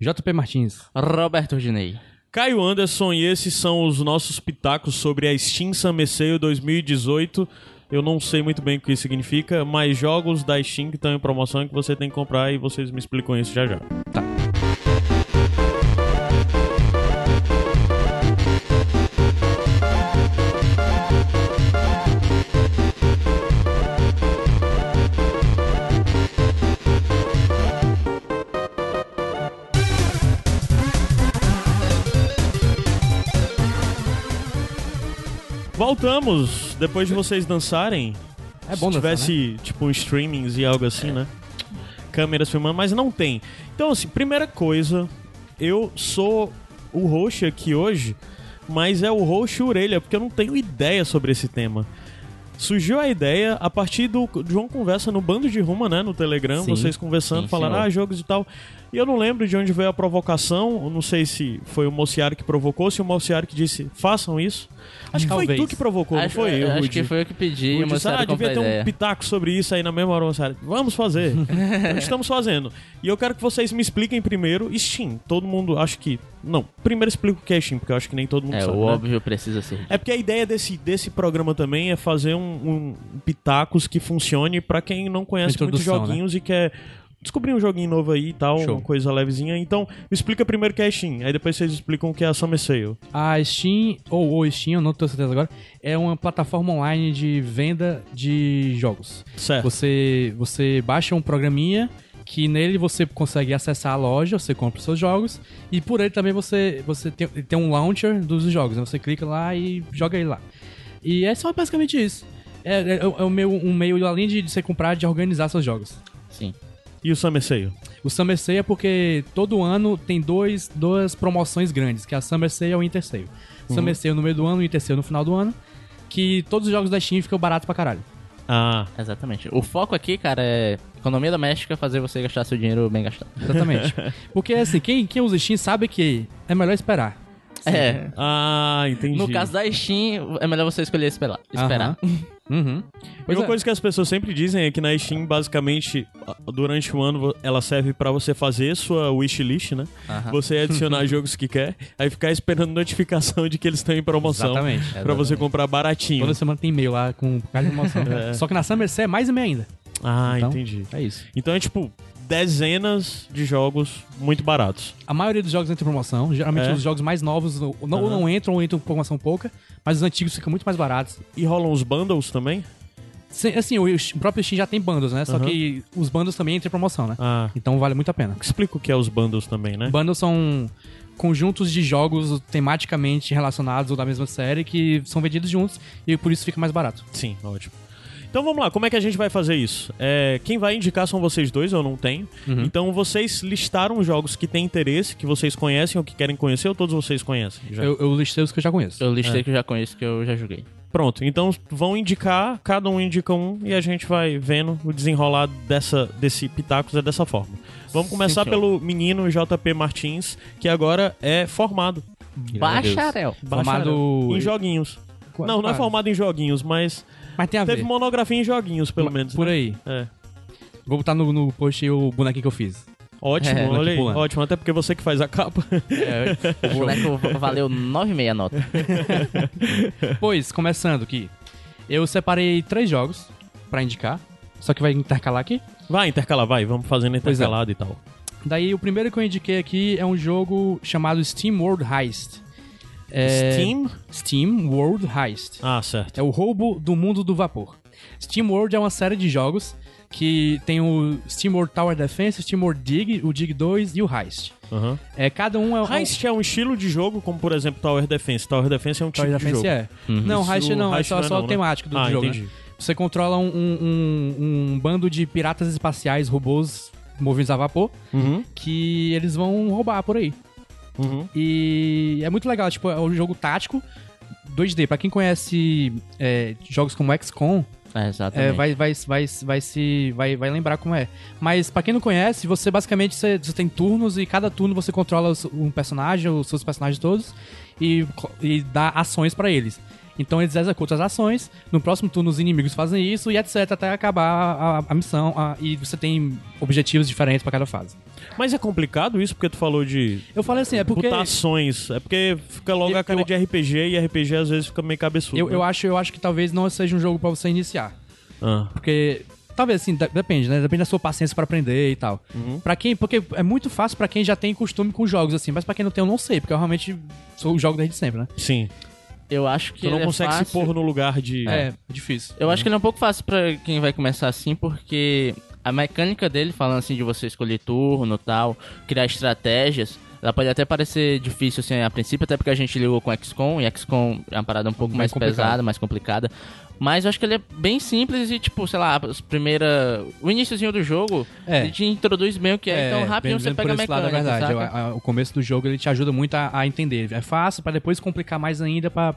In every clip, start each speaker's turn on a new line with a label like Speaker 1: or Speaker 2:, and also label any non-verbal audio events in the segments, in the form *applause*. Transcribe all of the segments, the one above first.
Speaker 1: JP Martins.
Speaker 2: Roberto Ordinei.
Speaker 3: Caio Anderson e esses são os nossos pitacos sobre a Steam Summer Sale 2018. Eu não sei muito bem o que isso significa, mas jogos da Steam que estão em promoção e que você tem que comprar e vocês me explicam isso já já.
Speaker 1: Tá.
Speaker 3: Voltamos, depois de vocês dançarem.
Speaker 1: É bom
Speaker 3: Se
Speaker 1: dançar,
Speaker 3: tivesse, tipo, um streamings e algo assim, né? Câmeras filmando, mas não tem. Então, assim, primeira coisa, eu sou o host aqui hoje, mas é o host orelha, porque eu não tenho ideia sobre esse tema. Surgiu a ideia a partir do João Conversa no Bando de Ruma, né? No Telegram,
Speaker 1: Sim.
Speaker 3: vocês conversando,
Speaker 2: Sim,
Speaker 3: falando,
Speaker 2: senhor.
Speaker 3: ah, jogos e tal. E eu não lembro de onde veio a provocação. Eu não sei se foi o Mociari que provocou, se o Mociari que disse, façam isso. Acho que foi
Speaker 1: Talvez.
Speaker 3: tu que provocou, não
Speaker 2: acho,
Speaker 3: foi eu,
Speaker 2: acho
Speaker 3: Rudy?
Speaker 2: que foi eu que pedi,
Speaker 3: Rudy
Speaker 2: o
Speaker 3: disse,
Speaker 2: moçada
Speaker 3: ah,
Speaker 2: comprou
Speaker 3: devia ter um pitaco sobre isso aí na mesma hora, Mociari. Vamos fazer. *laughs* então, estamos fazendo. E eu quero que vocês me expliquem primeiro Steam. Todo mundo, acho que... Não, primeiro explico o que é Steam, porque eu acho que nem todo mundo
Speaker 2: É,
Speaker 3: sabe,
Speaker 2: o
Speaker 3: né?
Speaker 2: óbvio precisa ser.
Speaker 3: É porque a ideia desse, desse programa também é fazer um, um pitacos que funcione pra quem não conhece muitos
Speaker 1: Introdução,
Speaker 3: joguinhos e quer descobrir um joguinho novo aí e tal,
Speaker 1: Show.
Speaker 3: uma coisa levezinha. Então, me explica primeiro o que é Steam, aí depois vocês explicam o que é a Summer Sale.
Speaker 1: A Steam, ou o Steam, eu não tenho certeza agora, é uma plataforma online de venda de jogos.
Speaker 3: Certo.
Speaker 1: Você, você baixa um programinha que nele você consegue acessar a loja, você compra os seus jogos e por ele também você, você tem, tem um launcher dos jogos. né? Você clica lá e joga ele lá. E é só basicamente isso. É, é, é o meu, um meio, além de você comprar, de organizar seus jogos.
Speaker 2: Sim.
Speaker 3: E o Summer Sale?
Speaker 1: O Summer Sale é porque todo ano tem dois, duas promoções grandes, que é a Summer Sale e o Winter Sale. Summer Sale no meio do ano, Winter Sale no final do ano, que todos os jogos da Steam ficam baratos pra caralho.
Speaker 3: Ah,
Speaker 2: Exatamente. O foco aqui, cara, é economia doméstica, fazer você gastar seu dinheiro bem gastado.
Speaker 1: Exatamente. *laughs* porque assim, quem, quem usa Steam sabe que é melhor esperar.
Speaker 2: É.
Speaker 3: ah, entendi.
Speaker 2: No caso da Steam, é melhor você escolher esperar. esperar. *laughs*
Speaker 1: Uhum.
Speaker 3: E
Speaker 1: Pois
Speaker 3: uma
Speaker 1: é.
Speaker 3: coisa que as pessoas sempre dizem é que na Steam, basicamente, durante o ano, ela serve pra você fazer sua wishlist, né?
Speaker 2: Aham.
Speaker 3: Você adicionar *laughs* jogos que quer, aí ficar esperando notificação de que eles estão em promoção.
Speaker 1: Exatamente.
Speaker 3: Pra você comprar baratinho.
Speaker 1: Toda semana tem e-mail lá com cada promoção. *laughs* Só que na Summer Sale é mais e-mail ainda.
Speaker 3: Ah,
Speaker 1: Então,
Speaker 3: entendi.
Speaker 1: É isso.
Speaker 3: Então é tipo dezenas de jogos muito baratos.
Speaker 1: A maioria dos jogos entra em promoção. Geralmente
Speaker 3: É?
Speaker 1: os jogos mais novos não, não,
Speaker 3: Aham.
Speaker 1: não entram ou entram com promoção pouca, mas os antigos ficam muito mais baratos.
Speaker 3: E rolam os bundles também?
Speaker 1: Sim, Assim, o próprio Steam já tem bundles, né? Só
Speaker 3: Aham.
Speaker 1: que os bundles também entram em promoção, né?
Speaker 3: Ah.
Speaker 1: Então vale muito a pena.
Speaker 3: Explica o que é os bundles também, né?
Speaker 1: Bundles são conjuntos de jogos tematicamente relacionados ou da mesma série que são vendidos juntos e por isso fica mais barato.
Speaker 3: Sim, ótimo. Então vamos lá, como é que a gente vai fazer isso? É, quem vai indicar são vocês dois, eu não tenho.
Speaker 1: Uhum.
Speaker 3: Então vocês listaram jogos que têm interesse, que vocês conhecem ou que querem conhecer, ou todos vocês conhecem? Já?
Speaker 1: Eu, eu listei os que eu já conheço.
Speaker 2: Eu listei que eu já conheço, que eu já joguei.
Speaker 3: Pronto, então vão indicar, cada um indica um e a gente vai vendo o desenrolar dessa, desse Pitacos é dessa forma. Vamos começar
Speaker 2: senhor.
Speaker 3: pelo menino JP Martins, que agora é formado.
Speaker 2: Bacharel.
Speaker 1: Formado-
Speaker 3: Bacharel, em joguinhos.
Speaker 1: Qua-
Speaker 3: Não, não é
Speaker 1: quase.
Speaker 3: formado em joguinhos, mas
Speaker 1: Mas tem a
Speaker 3: teve
Speaker 1: ver.
Speaker 3: monografia em joguinhos, pelo menos.
Speaker 1: Por
Speaker 3: né?
Speaker 1: aí.
Speaker 3: É.
Speaker 1: Vou botar no, no post aí o bonequinho que eu fiz.
Speaker 3: Ótimo,
Speaker 2: É,
Speaker 3: olha aí,
Speaker 1: pulando.
Speaker 3: ótimo. Até porque você que faz a capa. *laughs*
Speaker 2: O boneco valeu 9,5 a nota. *laughs*
Speaker 1: Pois, começando aqui. Eu separei três jogos pra indicar. Só que vai intercalar aqui.
Speaker 3: Vai, intercalar, vai. Vamos fazendo
Speaker 1: Pois é.
Speaker 3: intercalado e tal.
Speaker 1: Daí o primeiro que eu indiquei aqui é um jogo chamado Steam World Heist. É-
Speaker 3: Steam?
Speaker 1: Steam World Heist.
Speaker 3: Ah, certo.
Speaker 1: É o roubo do mundo do vapor. Steam World é uma série de jogos que tem o Steam World Tower Defense, o Steam World Dig, o Dig 2 e o Heist.
Speaker 3: Aham.
Speaker 1: É, cada um é um...
Speaker 3: Heist é um estilo de jogo, como por exemplo Tower Defense. Tower Defense é um
Speaker 1: Tower
Speaker 3: tipo de
Speaker 1: Defense
Speaker 3: jogo.
Speaker 1: é. Não,
Speaker 3: Isso,
Speaker 1: Heist não, é
Speaker 3: Heist
Speaker 1: só,
Speaker 3: não é
Speaker 1: só
Speaker 3: não,
Speaker 1: o
Speaker 3: né?
Speaker 1: temático do
Speaker 3: Ah,
Speaker 1: jogo. né?
Speaker 3: entendi.
Speaker 1: Você controla um, um- um- um bando de piratas espaciais, robôs movidos a vapor,
Speaker 3: Uhum,
Speaker 1: que eles vão roubar por aí.
Speaker 3: uhum.
Speaker 1: E é muito legal, tipo, é um jogo tático 2D. Pra quem conhece é, jogos como XCOM,
Speaker 2: É,
Speaker 1: é, vai, vai, vai, vai, se, vai, vai lembrar como é. Mas pra quem não conhece, você basicamente você, você tem turnos e cada turno você controla um personagem, os seus personagens todos, e, e dá ações pra eles. Então eles executam as ações, no próximo turno os inimigos fazem isso e etc. até acabar a, a missão. a- e você tem objetivos diferentes pra cada fase.
Speaker 3: Mas é complicado isso, porque tu falou de
Speaker 1: Eu falei assim, é porque.
Speaker 3: mutações. É porque fica logo
Speaker 1: Eu-
Speaker 3: a cara
Speaker 1: eu-
Speaker 3: de RPG e RPG às vezes fica meio cabeçudo.
Speaker 1: Eu,
Speaker 3: né?
Speaker 1: eu, acho, eu acho que talvez não seja um jogo pra você iniciar.
Speaker 3: Ah,
Speaker 1: Porque. Talvez assim, de- depende, né? Depende da sua paciência pra aprender e tal.
Speaker 3: Uhum.
Speaker 1: Pra quem. Porque é muito fácil pra quem já tem costume com jogos, assim. Mas pra quem não tem, eu não sei, porque eu realmente sou jogo desde sempre, né?
Speaker 3: sim.
Speaker 2: Eu acho que
Speaker 3: Tu não
Speaker 2: ele é
Speaker 3: consegue se
Speaker 2: fácil.
Speaker 3: pôr no lugar de.
Speaker 1: É, difícil.
Speaker 2: Eu acho que ele é um pouco fácil pra quem vai começar assim, porque a mecânica dele, falando assim de você escolher turno e tal, criar estratégias, ela pode até parecer difícil assim a princípio, até porque a gente ligou com XCOM, e XCOM é uma parada um pouco
Speaker 1: Mais
Speaker 2: mais,
Speaker 1: complicado.
Speaker 2: pesada, mais complicada. Mas eu acho que ele é bem simples e, tipo, sei lá, as primeiras. O iníciozinho do jogo,
Speaker 1: É.
Speaker 2: ele te introduz bem o que é, então rapidinho você pega a
Speaker 1: lado,
Speaker 2: mecânica.
Speaker 1: é verdade. Eu- a- o começo do jogo ele te ajuda muito a, a entender. É fácil pra depois complicar mais ainda pra,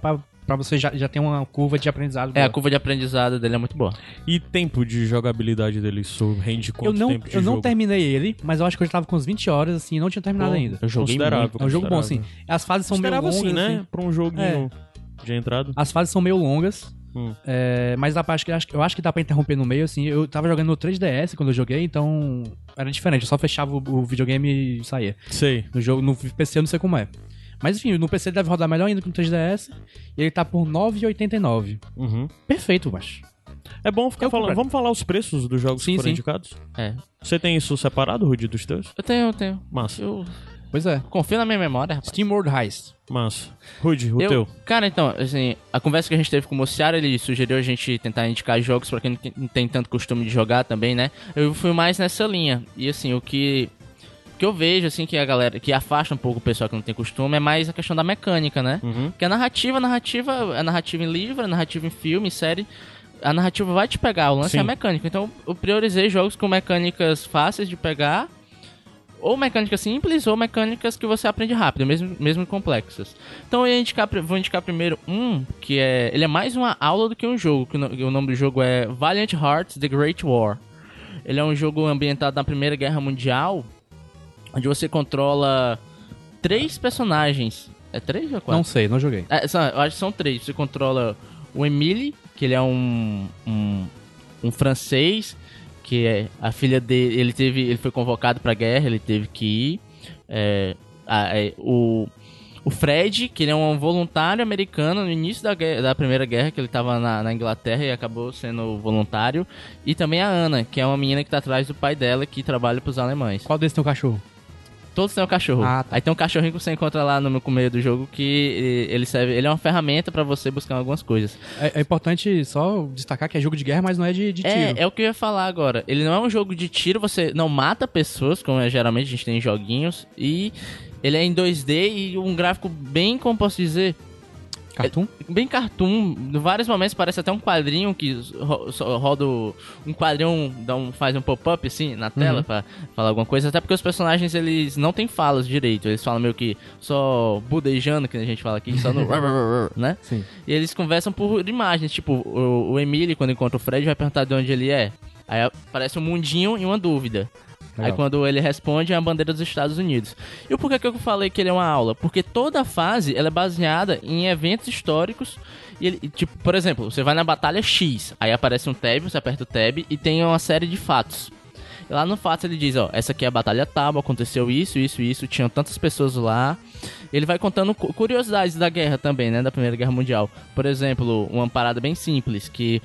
Speaker 1: pra, pra você já, já ter uma curva de aprendizado.
Speaker 2: É, a
Speaker 1: boa.
Speaker 2: curva de aprendizado dele é muito boa.
Speaker 3: E tempo de jogabilidade dele, isso rende quanto
Speaker 1: Eu não,
Speaker 3: tempo de
Speaker 1: eu não
Speaker 3: jogo?
Speaker 1: terminei ele, mas eu acho que eu já tava com uns 20 horas assim e não tinha terminado
Speaker 3: Pô,
Speaker 1: ainda.
Speaker 2: Eu joguei
Speaker 3: Considerável,
Speaker 2: muito.
Speaker 1: É um jogo bom, assim. As fases são meio
Speaker 3: Considerável
Speaker 1: longas,
Speaker 3: assim, né?
Speaker 1: assim.
Speaker 3: Pra um joguinho de entrada.
Speaker 1: As fases são meio longas.
Speaker 3: Hum.
Speaker 1: é, mas dá pra, acho, que- acho que- eu acho que dá pra interromper no meio, assim. Eu tava jogando no 3DS quando eu joguei, então era diferente. Eu só fechava o, o videogame e saía.
Speaker 3: Sei.
Speaker 1: No jogo, no PC eu não sei como é. Mas enfim, no PC ele deve rodar melhor ainda que no 3DS. E ele tá por R$ 9,89.
Speaker 3: Uhum.
Speaker 1: Perfeito, macho.
Speaker 3: É bom ficar
Speaker 1: Eu
Speaker 3: falando.
Speaker 1: compraria.
Speaker 3: Vamos falar os preços dos jogos
Speaker 1: Sim,
Speaker 3: que foram
Speaker 1: sim.
Speaker 3: indicados?
Speaker 2: É.
Speaker 3: Você tem isso separado, Rudy, dos teus?
Speaker 2: Eu tenho, eu tenho.
Speaker 3: Massa.
Speaker 2: Eu
Speaker 1: Pois é.
Speaker 2: confio na minha memória, rapaz.
Speaker 1: Steam World Heist.
Speaker 3: Massa. Rudy, o
Speaker 2: Eu-
Speaker 3: teu.
Speaker 2: Cara, então, assim, a conversa que a gente teve com o Mociara, ele sugeriu a gente tentar indicar jogos pra quem não tem tanto costume de jogar também, né? Eu fui mais nessa linha. E assim, o que, que eu vejo, assim, que a galera, que afasta um pouco o pessoal que não tem costume, é mais a questão da mecânica, né?
Speaker 3: Uhum.
Speaker 2: Porque a narrativa, a narrativa, a narrativa em livro, a narrativa em filme, série, a narrativa vai te pegar, o lance
Speaker 3: Sim.
Speaker 2: é a mecânica. Então, eu priorizei jogos com mecânicas fáceis de pegar, ou mecânicas simples, ou mecânicas que você aprende rápido, mesmo, mesmo complexas. Então, eu indicar, vou indicar primeiro um, que é... Ele é mais uma aula do que um jogo, que o nome do jogo é Valiant Hearts The Great War. Ele é um jogo ambientado na Primeira Guerra Mundial, onde você controla três personagens. É três ou quatro?
Speaker 1: Não sei, não joguei.
Speaker 2: É, são- eu acho que são três. Você controla o Emile, que ele é um, um, um francês, que é a filha dele, ele teve, ele foi convocado pra guerra, ele teve que ir. É, a- é, o, o Fred, que ele é um voluntário americano no início da, guerra- da Primeira Guerra, que ele tava na, na Inglaterra e acabou sendo voluntário. E também a Ana, que é uma menina que tá atrás do pai dela, que trabalha pros alemães.
Speaker 1: Qual desses tem um cachorro?
Speaker 2: Todos têm um cachorro.
Speaker 1: Ah, tá.
Speaker 2: Aí tem um cachorrinho que você encontra lá no meio do jogo que eh, ele serve. Ele é uma ferramenta pra você buscar algumas coisas.
Speaker 1: É, é importante só destacar que é jogo de guerra, mas não é de, de tiro.
Speaker 2: É, é o que eu ia falar agora. Ele não é um jogo de tiro, você não mata pessoas, como é, geralmente a gente tem em joguinhos. E ele é em 2D e um gráfico bem, como posso dizer,
Speaker 1: Cartoon?
Speaker 2: bem cartoon. Em vários momentos parece até um quadrinho que ro- roda um quadrinho, dá um, faz um pop-up assim na tela
Speaker 1: Uhum.
Speaker 2: pra falar alguma coisa. Até porque os personagens eles não têm falas direito. Eles falam meio que só budejando, que a gente fala aqui, só no. *laughs* né?
Speaker 1: Sim.
Speaker 2: E eles conversam por imagens. Tipo, o, o Emily, quando encontra o Fred, vai perguntar de onde ele é. Aí aparece um mundinho e uma dúvida. Aí
Speaker 1: Legal.
Speaker 2: quando ele responde é a bandeira dos Estados Unidos. E o porquê que eu falei que ele é uma aula? Porque toda fase ela é baseada em eventos históricos. E ele, tipo, por exemplo, você vai na batalha X, aí aparece um tab, você aperta o tab e tem uma série de fatos. E lá no fato ele diz, ó, essa aqui é a batalha tal, aconteceu isso, isso, isso, tinham tantas pessoas lá. Ele vai contando cu- curiosidades da guerra também, né, da Primeira Guerra Mundial. Por exemplo, uma parada bem simples, que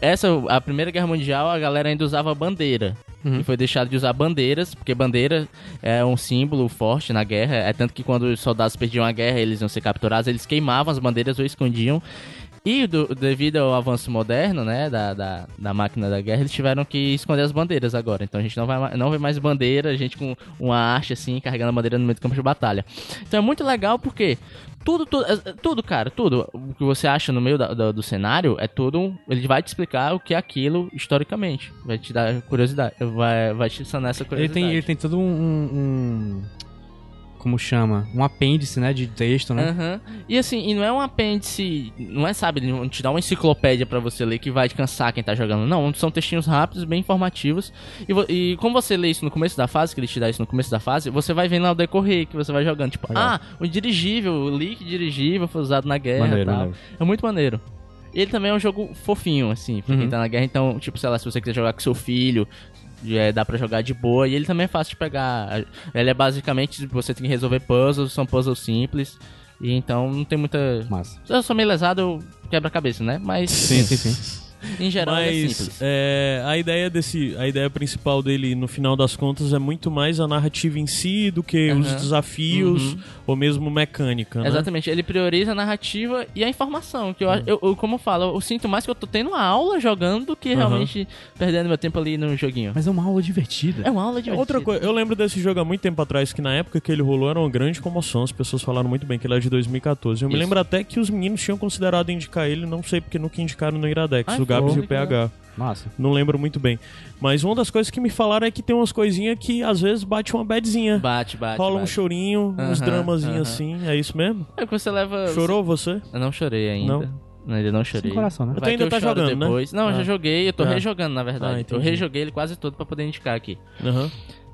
Speaker 2: essa, a Primeira Guerra Mundial, a galera ainda usava bandeira. E foi deixado de usar bandeiras, porque bandeira é um símbolo forte na guerra. É tanto que quando os soldados perdiam a guerra, eles iam ser capturados, eles queimavam as bandeiras ou escondiam. E do- devido ao avanço moderno, né, da, da, da máquina da guerra, eles tiveram que esconder as bandeiras agora. Então a gente não, vai, não vê mais bandeira, a gente com uma haste assim, carregando a bandeira no meio do campo de batalha. Então é muito legal porque tudo, tudo, é- tudo, cara, tudo o que você acha no meio da- da- do cenário é tudo. Ele vai te explicar o que é aquilo historicamente. Vai te dar curiosidade, vai, vai te sanar essa
Speaker 1: Ele
Speaker 2: curiosidade.
Speaker 1: tem, ele tem todo um- um- Como chama? Um apêndice, né? De texto, né?
Speaker 2: Aham. E assim, e não é um apêndice, não é, sabe, não te dá uma enciclopédia pra você ler que vai cansar quem tá jogando. Não, são textinhos rápidos, bem informativos. E, e como você lê isso no começo da fase, que ele te dá isso no começo da fase, você vai vendo ao decorrer que você vai jogando. Tipo,
Speaker 1: Legal.
Speaker 2: ah, o dirigível, o leak dirigível foi usado na guerra
Speaker 1: Maneiro,
Speaker 2: e tal. É muito maneiro. Ele também é um jogo fofinho, assim, pra quem
Speaker 1: Uhum.
Speaker 2: tá na guerra. Então, tipo, sei lá, se você quiser jogar com seu filho, é, dá pra jogar de boa. E ele também é fácil de pegar. Ele é basicamente, você tem que resolver puzzles, são puzzles simples. E então não tem muita.
Speaker 1: Massa.
Speaker 2: Se eu sou meio lesado, eu quebro a cabeça, né? Mas
Speaker 1: Sim, sim, sim.
Speaker 2: Em geral ele é
Speaker 3: Mas
Speaker 2: simples.
Speaker 3: é, a ideia desse, a ideia principal dele, no final das contas, é muito mais a narrativa em si do que os
Speaker 2: Aham.
Speaker 3: desafios
Speaker 2: Uhum.
Speaker 3: ou mesmo mecânica, né?
Speaker 2: Exatamente, ele prioriza a narrativa e a informação. Que eu, eu, eu, como eu falo, eu sinto mais que eu tô tendo uma aula jogando do que realmente perdendo meu tempo ali no joguinho.
Speaker 1: Mas é uma aula divertida.
Speaker 2: É uma aula de
Speaker 3: Outra coisa, eu lembro desse jogo há muito tempo atrás, que na época que ele rolou era uma grande comoção, as pessoas falaram muito bem que ele é de 2014. Eu me
Speaker 2: Isso.
Speaker 3: lembro até que os meninos tinham considerado indicar ele, não sei porque nunca indicaram no Iradex,
Speaker 2: Ai,
Speaker 3: o Gabs e o PH.
Speaker 1: Massa.
Speaker 3: Não lembro muito bem. Mas uma das coisas que me falaram é que tem umas coisinhas que às vezes bate uma badzinha.
Speaker 2: Bate, bate.
Speaker 3: Rola um
Speaker 2: bate.
Speaker 3: chorinho, uns
Speaker 2: Aham,
Speaker 3: dramazinhos
Speaker 2: aham.
Speaker 3: assim, é isso mesmo?
Speaker 2: É que você leva.
Speaker 3: Chorou você?
Speaker 2: Eu não chorei ainda.
Speaker 3: Não?
Speaker 2: Não, ainda não chorei.
Speaker 1: Sem coração, né?
Speaker 3: Tu
Speaker 2: Vai
Speaker 3: ainda
Speaker 2: que
Speaker 3: tá
Speaker 2: eu choro
Speaker 3: jogando, né?
Speaker 2: depois. Não, eu
Speaker 3: Ah.
Speaker 2: já joguei, eu tô
Speaker 3: Ah.
Speaker 2: rejogando, na verdade.
Speaker 3: Ah,
Speaker 2: eu rejoguei ele quase todo pra poder indicar aqui.
Speaker 3: Aham.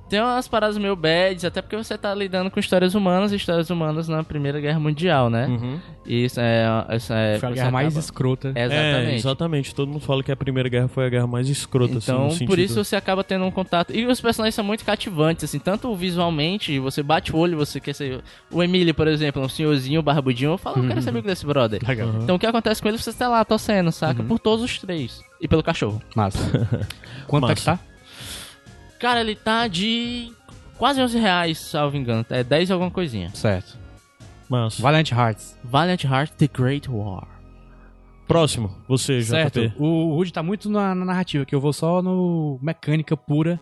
Speaker 2: Tem umas paradas meio bads, até porque você tá lidando com histórias humanas e histórias humanas na Primeira Guerra Mundial, né?
Speaker 3: Uhum.
Speaker 2: E isso é. Isso é
Speaker 1: Foi a guerra mais
Speaker 2: acaba-
Speaker 1: escrota.
Speaker 2: É, Exatamente.
Speaker 3: É, exatamente. Todo mundo fala que a Primeira Guerra foi a guerra mais escrota, assim,
Speaker 2: Então,
Speaker 3: no
Speaker 2: por isso você acaba tendo um contato. E os personagens são muito cativantes, assim, tanto visualmente, você bate o olho, você quer ser. O Emílio, por exemplo, um senhorzinho barbudinho, eu falo, eu quero ser amigo desse brother.
Speaker 1: Legal.
Speaker 3: Uhum.
Speaker 2: Então o que acontece com ele, você tá lá torcendo, saca? Por todos os três. E pelo cachorro.
Speaker 1: Massa. *laughs* Quanto é que
Speaker 3: Massa.
Speaker 1: tá?
Speaker 2: Cara, ele tá de quase 11 reais, salvo engano. É 10 e alguma coisinha.
Speaker 1: Certo.
Speaker 3: Mas,
Speaker 1: Valiant Hearts.
Speaker 2: Valiant Heart The Great War.
Speaker 3: próximo, você,
Speaker 1: Certo.
Speaker 3: JP.
Speaker 1: O Rude tá muito na, na narrativa, que eu vou só no mecânica pura,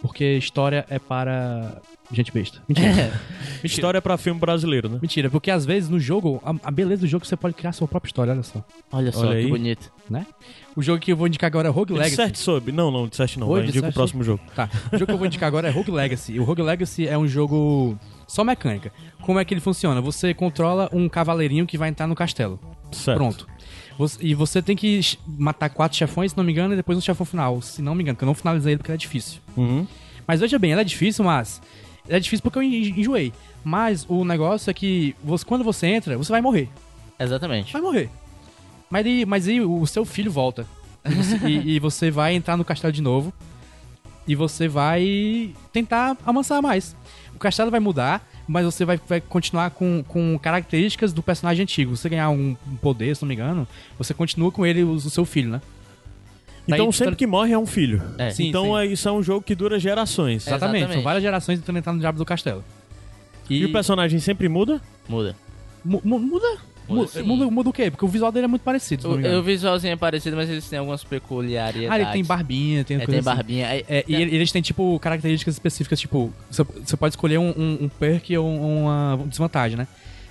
Speaker 1: porque história é para gente besta. Mentira. *laughs* Mentira.
Speaker 3: História pra filme brasileiro, né?
Speaker 1: Mentira, porque às vezes no jogo, a, a beleza do jogo você pode criar a sua própria história, olha só.
Speaker 2: Olha só
Speaker 3: Olha
Speaker 2: que
Speaker 3: aí.
Speaker 2: bonito.
Speaker 1: Né? O jogo que eu vou indicar agora é Rogue Legacy.
Speaker 3: Disserte sobre. Não, não, disserte não.
Speaker 1: Oi,
Speaker 3: vai, indica o próximo jogo.
Speaker 1: Tá. O jogo que eu vou indicar agora é Rogue Legacy. O Rogue Legacy é um jogo só mecânica. Como é que ele funciona? Você controla um cavaleirinho que vai entrar no castelo.
Speaker 3: Certo.
Speaker 1: Pronto. Você- e você tem que matar quatro chefões, se não me engano, e depois um chefão final. Se não me engano, porque eu não finalizei ele porque ele é difícil.
Speaker 3: Uhum.
Speaker 1: Mas veja bem, ele é difícil, mas. Ele é difícil porque eu en- enjoei. Mas o negócio é que você- quando você entra, você vai morrer.
Speaker 2: Exatamente.
Speaker 1: Vai morrer. Mas aí, mas aí o seu filho volta. E você, e- e você vai entrar no castelo de novo. E você vai tentar amansar mais. O castelo vai mudar, mas você vai, vai continuar com, com características do personagem antigo. Você ganhar um, um poder, se não me engano, você continua com ele, o, o seu filho, né?
Speaker 3: Então
Speaker 1: Daí-
Speaker 3: sempre que morre é um filho.
Speaker 2: É.
Speaker 1: Sim,
Speaker 3: então
Speaker 1: sim.
Speaker 3: é- isso é um jogo que dura gerações.
Speaker 2: É.
Speaker 1: Exatamente,
Speaker 2: Exatamente.
Speaker 1: são várias gerações tentando entrar no diabo do castelo.
Speaker 3: E... o personagem sempre muda?
Speaker 2: Muda.
Speaker 1: Mu- mu- muda?
Speaker 2: Muda
Speaker 1: Muda,
Speaker 2: sim.
Speaker 1: muda, muda o quê? Porque o visual dele é muito parecido,
Speaker 2: O, o visualzinho é parecido, mas eles têm algumas peculiaridades.
Speaker 1: Ah, ele tem barbinha, tem
Speaker 2: É,
Speaker 1: coisa
Speaker 2: tem
Speaker 1: assim.
Speaker 2: barbinha. É,
Speaker 1: É, e ele- eles têm, tipo, características específicas, tipo, você, pode escolher um, um, um perk ou uma desvantagem, né?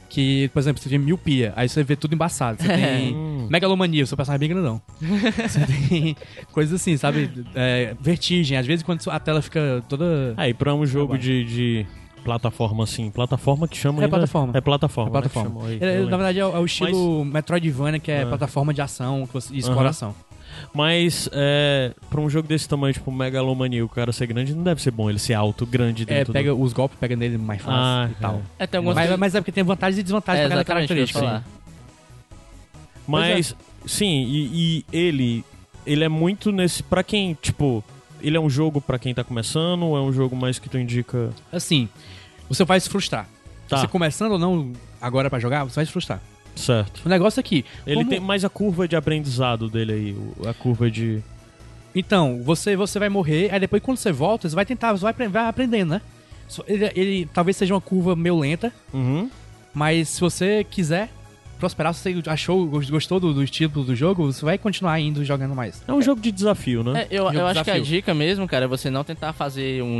Speaker 1: Que, por exemplo, você tem miopia, aí você vê tudo embaçado. Você tem *laughs*
Speaker 3: Hum.
Speaker 1: megalomania, o seu personagem é bem grandão. *laughs* você tem coisas assim, sabe? É, vertigem, às vezes quando a tela fica toda...
Speaker 3: Aí, pra um jogo de, de plataforma assim, plataforma que chama
Speaker 1: É
Speaker 3: ainda-
Speaker 1: plataforma.
Speaker 3: É plataforma.
Speaker 1: É plataforma.
Speaker 3: Né, eu
Speaker 1: na verdade, é, o- é o estilo Metroidvania, que é
Speaker 3: Ah.
Speaker 1: plataforma de ação e exploração.
Speaker 3: Mas é, pra um jogo desse tamanho, tipo Megalomania, o cara ser grande, não deve ser bom ele ser alto, grande
Speaker 1: É,
Speaker 3: dentro
Speaker 1: pega
Speaker 3: do...
Speaker 1: os golpes, pega nele mais fácil
Speaker 3: Ah,
Speaker 1: e tal.
Speaker 2: é, tem algumas
Speaker 1: Mas, mas é porque tem vantagens e desvantagens
Speaker 2: é,
Speaker 1: pra cada característica.
Speaker 2: falar.
Speaker 3: Mas, sim, e, e ele, ele é muito nesse... Pra quem, tipo, ele é um jogo pra quem tá começando ou é um jogo mais que tu indica...
Speaker 1: Assim, você vai se frustrar.
Speaker 3: Tá.
Speaker 1: Você começando ou não agora pra jogar, você vai se frustrar.
Speaker 3: Certo.
Speaker 1: O negócio é que.
Speaker 3: Ele
Speaker 1: como-
Speaker 3: tem mais a curva de aprendizado dele aí, a curva de...
Speaker 1: Então, você, você vai morrer, aí depois quando você volta, você vai tentar, você vai, vai aprendendo, né? Ele, ele talvez seja uma curva meio lenta,
Speaker 3: Uhum.
Speaker 1: mas se você quiser prosperar, se você achou, gos- gostou do, do estilo do jogo, você vai continuar indo jogando mais.
Speaker 3: É um jogo de desafio, né?
Speaker 2: É, eu, eu acho que a
Speaker 1: desafio.
Speaker 2: dica mesmo, cara, é você não tentar fazer um.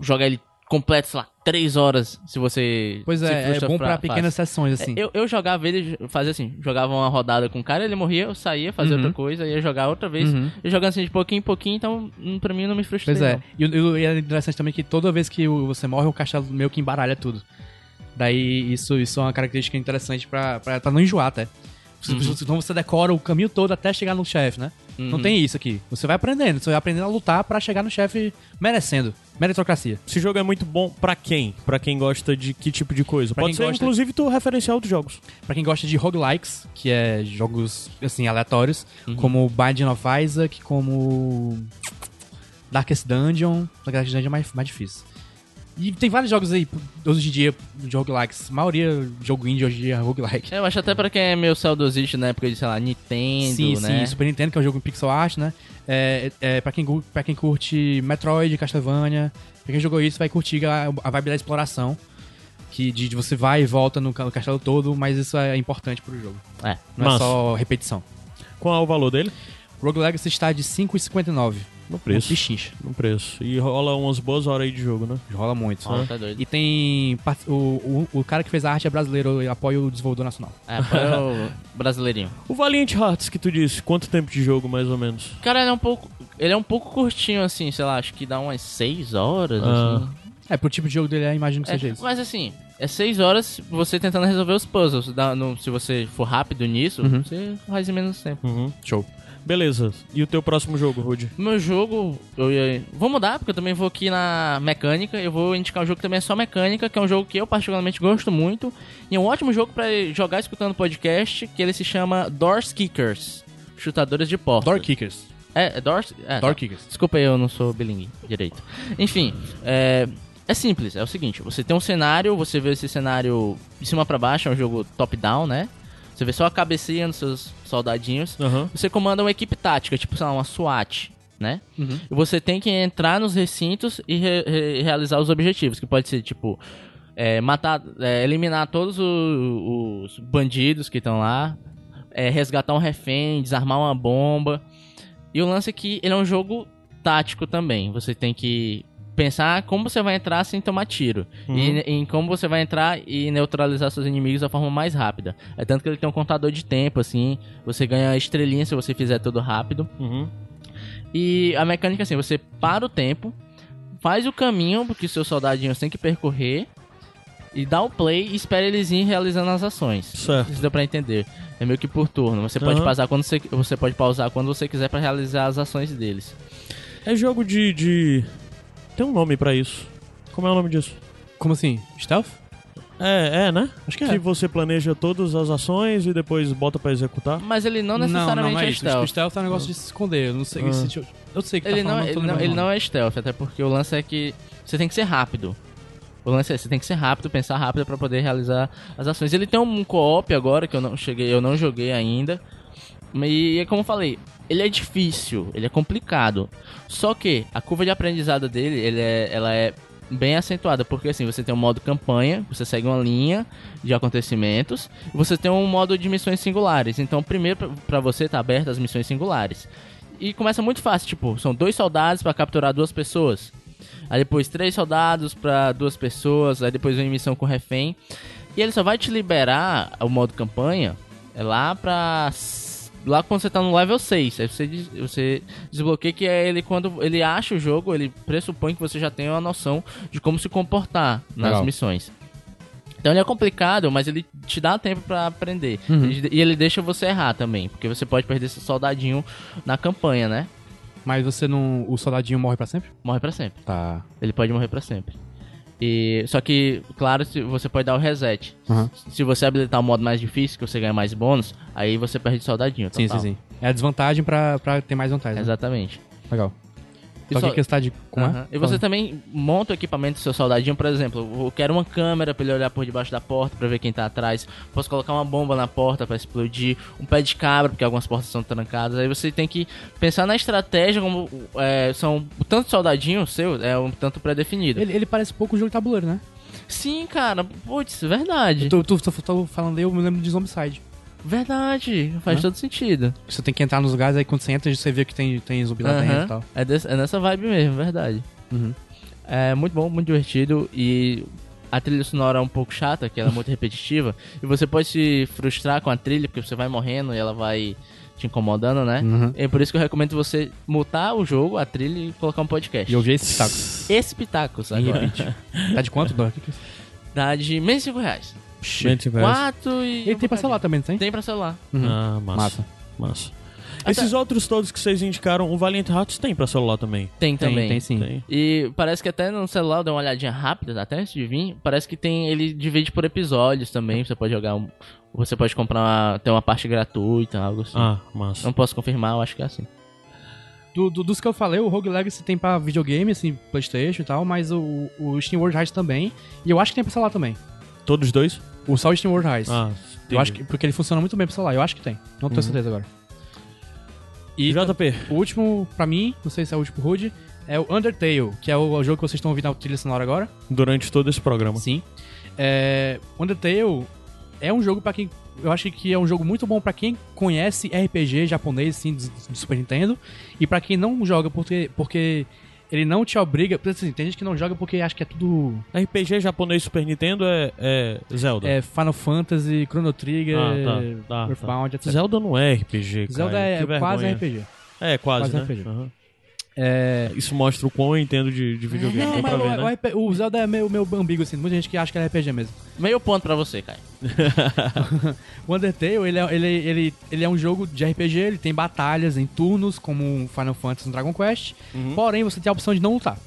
Speaker 2: jogar ele completo, sei lá, três horas se você.
Speaker 1: Pois
Speaker 2: se
Speaker 1: é, é bom
Speaker 2: pra-
Speaker 1: pra pequenas
Speaker 2: fácil.
Speaker 1: sessões, assim.
Speaker 2: É, Eu, eu jogava ele, fazia assim, jogava uma rodada com o cara, ele morria, eu saía, fazia
Speaker 1: Uhum.
Speaker 2: outra coisa, ia jogar outra vez,
Speaker 1: Uhum.
Speaker 2: e jogando assim de pouquinho em pouquinho, então hum, pra mim não me frustrei.
Speaker 1: Pois é.
Speaker 2: não.
Speaker 1: E, o- e é interessante também que toda vez que você morre, o castelo meio que embaralha tudo. Daí isso, isso é uma característica interessante pra, pra, pra não enjoar até. Você- Então você decora o caminho todo até chegar no chefe, né? Não
Speaker 2: Uhum.
Speaker 1: tem isso aqui. Você vai aprendendo, você vai aprendendo a lutar pra chegar no chefe merecendo. Meritocracia.
Speaker 3: Esse jogo é muito bom pra quem? Pra quem gosta de que tipo de coisa?
Speaker 1: Pra
Speaker 3: Pode ser,
Speaker 1: gosta-
Speaker 3: inclusive, tu referenciar outros jogos.
Speaker 1: Pra quem gosta de roguelikes, que é jogos assim aleatórios,
Speaker 2: Uhum.
Speaker 1: como Binding of Isaac, como Darkest Dungeon. Darkest Dungeon é mais, mais difícil. E tem vários jogos aí, hoje em dia, de roguelikes. A maioria jogo indie hoje em dia é roguelike.
Speaker 2: Eu acho até pra quem é meio saudosista na época de, sei lá, Nintendo,
Speaker 1: sim,
Speaker 2: né?
Speaker 1: sim, Super Nintendo, que é um jogo em pixel art, né? É, é, pra, quem, pra quem curte Metroid, Castlevania, pra quem jogou isso, vai curtir a, a vibe da exploração. Que de, de você vai e volta no, no castelo todo, mas isso é importante pro jogo.
Speaker 2: É.
Speaker 1: Não é só repetição.
Speaker 3: Qual é o valor dele?
Speaker 1: Rogue Legacy está de 5,59.
Speaker 3: No preço.
Speaker 1: De xincha.
Speaker 3: No preço. E rola umas boas horas aí de jogo, né?
Speaker 1: Rola muito.
Speaker 2: Ó, tá doido.
Speaker 1: E tem. O, o, o cara que fez a arte é brasileiro e apoia o desenvolvedor nacional.
Speaker 2: É, foi o *laughs* brasileirinho.
Speaker 3: O Valiant Hearts que tu disse, quanto tempo de jogo mais ou menos?
Speaker 2: Cara, ele é um pouco. Ele é um pouco curtinho, assim, sei lá, acho que dá umas 6 horas,
Speaker 3: Ah.
Speaker 2: assim.
Speaker 1: É, pro tipo de jogo dele, eu imagino que
Speaker 2: É,
Speaker 1: seja isso.
Speaker 2: mas assim, é 6 horas você tentando resolver os puzzles. Dá- no- se você for rápido nisso,
Speaker 1: Uhum.
Speaker 2: você faz em menos tempo.
Speaker 3: Uhum.
Speaker 1: Show.
Speaker 3: Beleza. E o teu próximo jogo, Rude?
Speaker 2: Meu jogo, eu ia... Vou mudar, porque eu também vou aqui na mecânica. Eu vou indicar um jogo que também é só mecânica, que é um jogo que eu particularmente gosto muito. E é um ótimo jogo pra jogar escutando podcast, que ele se chama Doors Kickers. Chutadores de porta.
Speaker 1: Door Kickers.
Speaker 2: É, é Doors... É,
Speaker 1: Door
Speaker 2: tá.
Speaker 1: Kickers.
Speaker 2: Desculpa aí, eu não sou bilingue direito. Enfim, é, é simples, é o seguinte, você tem um cenário, você vê esse cenário de cima pra baixo, é um jogo top-down, né? Você vê só a cabecinha dos seus soldadinhos.
Speaker 3: Aham.
Speaker 2: Você comanda uma equipe tática, tipo, sei lá, uma SWAT, né?
Speaker 1: Uhum.
Speaker 2: E você tem que entrar nos recintos e re- re- realizar os objetivos, que pode ser, tipo, é, matar, é, eliminar todos o- os bandidos que estão lá, é, resgatar um refém, desarmar uma bomba. E o lance é que ele é um jogo tático também. Você tem que pensar como você vai entrar sem tomar tiro.
Speaker 3: Uhum.
Speaker 2: E em como você vai entrar e neutralizar seus inimigos da forma mais rápida. É tanto que ele tem um contador de tempo, assim. Você ganha estrelinha se você fizer tudo rápido.
Speaker 3: Uhum.
Speaker 2: E a mecânica é assim, você para o tempo, faz o caminho porque seus soldadinhos têm que percorrer e dá o play e espera eles irem realizando as ações.
Speaker 3: Certo.
Speaker 2: Isso deu pra entender. É meio que por turno. Você pode
Speaker 3: Aham.
Speaker 2: pausar quando você, você pode pausar quando você quiser pra realizar as ações deles.
Speaker 3: É jogo de, de... Tem um nome pra isso. Como é o nome disso?
Speaker 1: Como assim? Stealth?
Speaker 3: É, é, né?
Speaker 1: Acho que
Speaker 3: Que
Speaker 1: é.
Speaker 3: você planeja todas as ações e depois bota pra executar.
Speaker 2: Mas ele não
Speaker 1: não,
Speaker 2: necessariamente
Speaker 1: não
Speaker 2: é,
Speaker 1: é isso.
Speaker 2: stealth.
Speaker 1: O stealth é um negócio de se esconder. Eu não sei
Speaker 3: Ah.
Speaker 1: se... Eu sei que
Speaker 2: Ele,
Speaker 1: tá
Speaker 2: não,
Speaker 1: falando,
Speaker 2: ele,
Speaker 1: tô
Speaker 2: não, ele não é stealth, até porque o lance é que você tem que ser rápido. O lance é você tem que ser rápido, pensar rápido pra poder realizar as ações. Ele tem um co-op agora que eu não cheguei, eu não joguei ainda. E é como eu falei, ele é difícil, ele é complicado. Só que a curva de aprendizado dele, ele é, ela é bem acentuada, porque assim, você tem um modo campanha, você segue uma linha de acontecimentos, e você tem um modo de missões singulares. Então, primeiro pra você tá aberto as missões singulares. E começa muito fácil, tipo, são dois soldados pra capturar duas pessoas. Aí depois três soldados pra duas pessoas, aí depois uma missão com refém. E ele só vai te liberar o modo campanha é lá pra. Lá quando você tá no level 6. Aí você, você desbloqueia que é ele quando ele acha o jogo, ele pressupõe que você já tem uma noção de como se comportar nas
Speaker 1: Legal.
Speaker 2: missões. Então ele é complicado, mas ele te dá tempo pra aprender.
Speaker 1: Uhum.
Speaker 2: E ele deixa você errar também, porque você pode perder seu soldadinho na campanha, né?
Speaker 1: Mas você não... O soldadinho morre pra sempre?
Speaker 2: Morre pra sempre.
Speaker 1: Tá.
Speaker 2: Ele pode morrer pra sempre. E só que, claro, se- você pode dar o reset.
Speaker 1: Aham.
Speaker 2: Se você habilitar o modo mais difícil, que você ganha mais bônus, aí você perde soldadinho.
Speaker 1: Sim, sim,
Speaker 2: total.
Speaker 1: sim. É a desvantagem pra, pra ter mais vantagem. né?
Speaker 2: Exatamente.
Speaker 1: Legal.
Speaker 2: E
Speaker 1: Só que que você tá de... Como é?
Speaker 2: E você também monta o equipamento do seu soldadinho, por exemplo, eu quero uma câmera pra ele olhar por debaixo da porta pra ver quem tá atrás. Posso colocar uma bomba na porta pra explodir, um pé de cabra, porque algumas portas são trancadas. Aí você tem que pensar na estratégia, como é, são o tanto soldadinho seu, é um tanto pré-definido.
Speaker 1: Ele, ele parece pouco um jogo de tabuleiro, né?
Speaker 2: Sim, cara, putz, verdade.
Speaker 1: Tu, tu, tu, tu falando aí, eu me lembro de Zombicide.
Speaker 2: Verdade, faz
Speaker 1: Hã?
Speaker 2: todo sentido.
Speaker 1: Você tem que entrar nos lugares, aí quando você entra, você vê que tem, tem zumbi lá dentro
Speaker 2: Aham.
Speaker 1: e tal.
Speaker 2: É, desse- é nessa vibe mesmo, verdade.
Speaker 1: Uhum.
Speaker 2: É muito bom, muito divertido e a trilha sonora é um pouco chata, que ela é muito *laughs* repetitiva. E você pode se frustrar com a trilha, porque você vai morrendo e ela vai te incomodando, né?
Speaker 1: Uhum.
Speaker 2: É por isso que eu recomendo você mutar o jogo, a trilha e colocar um podcast.
Speaker 1: E eu vi esse pitaco.
Speaker 2: Esse agora.
Speaker 1: repeat. *laughs* Tá de quanto? Que que é?
Speaker 2: Dá de menos de 5 reais.
Speaker 3: Verso.
Speaker 2: Quatro e.
Speaker 1: Ele tem pra celular também, não tem?
Speaker 2: Tem pra celular.
Speaker 1: Uhum.
Speaker 3: Ah, massa.
Speaker 1: Massa.
Speaker 3: Massa.
Speaker 2: Até-
Speaker 3: Esses outros todos que vocês indicaram, o Valiant Hearts tem pra celular também.
Speaker 2: Tem
Speaker 1: Tem,
Speaker 2: também.
Speaker 1: tem sim.
Speaker 3: Tem.
Speaker 2: E parece que até no celular, eu dei uma olhadinha rápida, até antes de vir, parece que tem, ele divide por episódios também, você pode jogar um, você pode comprar, uma, ter uma parte gratuita, algo assim.
Speaker 3: Ah, massa.
Speaker 2: Não posso confirmar, eu acho que é assim.
Speaker 1: Do, do- dos que eu falei, o Rogue Legacy tem pra videogame, assim, Playstation e tal, mas o, o Steam World Heist também. E eu acho que tem pra celular também.
Speaker 3: Todos dois?
Speaker 1: O Steam World Heist.
Speaker 3: Ah,
Speaker 1: eu acho que, porque ele funciona muito bem pro celular. Eu acho que tem. Não tenho certeza agora. E
Speaker 3: JP.
Speaker 1: o último, pra mim, não sei se é o último Rude, é o Undertale, que é o, jogo que vocês estão ouvindo a trilha sonora agora.
Speaker 3: Durante todo esse programa.
Speaker 1: Sim. É, Undertale é um jogo pra quem. Eu acho que é um jogo muito bom pra quem conhece RPG japonês, assim, do, do Super Nintendo. E pra quem não joga porque, porque ele não te obriga. Assim, tem gente que não joga porque acha que é tudo.
Speaker 3: RPG japonês Super Nintendo é, é Zelda.
Speaker 1: É Final Fantasy, Chrono Trigger,
Speaker 3: Ah, tá, tá,
Speaker 1: Earthbound, etc.
Speaker 3: Zelda não é RPG, cara.
Speaker 1: Zelda é
Speaker 3: Que
Speaker 1: quase. RPG.
Speaker 3: É, quase,
Speaker 1: quase
Speaker 3: né?
Speaker 1: RPG.
Speaker 3: Aham.
Speaker 1: É.
Speaker 3: Isso mostra o quão eu entendo de, de videogame.
Speaker 1: Não, mas
Speaker 3: ver,
Speaker 1: o,
Speaker 3: né?
Speaker 1: o o Zelda é meio, meio ambíguo, assim. Muita gente que acha que é RPG mesmo.
Speaker 2: Meio ponto pra você, Caio. *laughs*
Speaker 1: O Undertale, ele é, ele, ele, ele é um jogo de RPG, ele tem batalhas em turnos, como Final Fantasy no Dragon Quest.
Speaker 3: Uhum.
Speaker 1: Porém, você tem a opção de não lutar.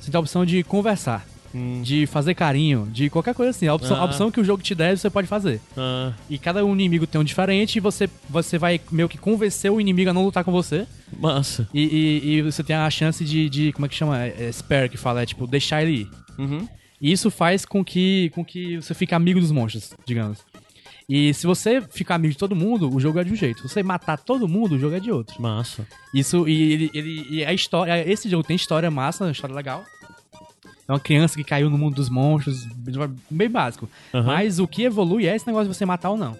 Speaker 1: Você tem a opção de conversar,
Speaker 3: Hum,
Speaker 1: de fazer carinho, de qualquer coisa assim. A opção, a
Speaker 3: Ah.
Speaker 1: opção que o jogo te der, você pode fazer.
Speaker 3: ah,
Speaker 1: E cada inimigo tem um diferente e você, você vai meio que convencer o inimigo a não lutar com você.
Speaker 3: massa.
Speaker 1: E, e- e você tem a chance de, de- como é que chama? É, é spare que fala, é tipo, deixar ele ir.
Speaker 3: Uhum.
Speaker 1: E isso faz com que, com que você fique amigo dos monstros, digamos. E se você ficar amigo de todo mundo, o jogo é de um jeito. Se você matar todo mundo, o jogo é de outro.
Speaker 3: Massa.
Speaker 1: Isso, e ele, ele e a história, esse jogo tem história massa, história legal. É uma criança que caiu no mundo dos monstros, bem básico.
Speaker 3: Aham.
Speaker 1: Mas o que evolui é esse negócio de você matar ou não.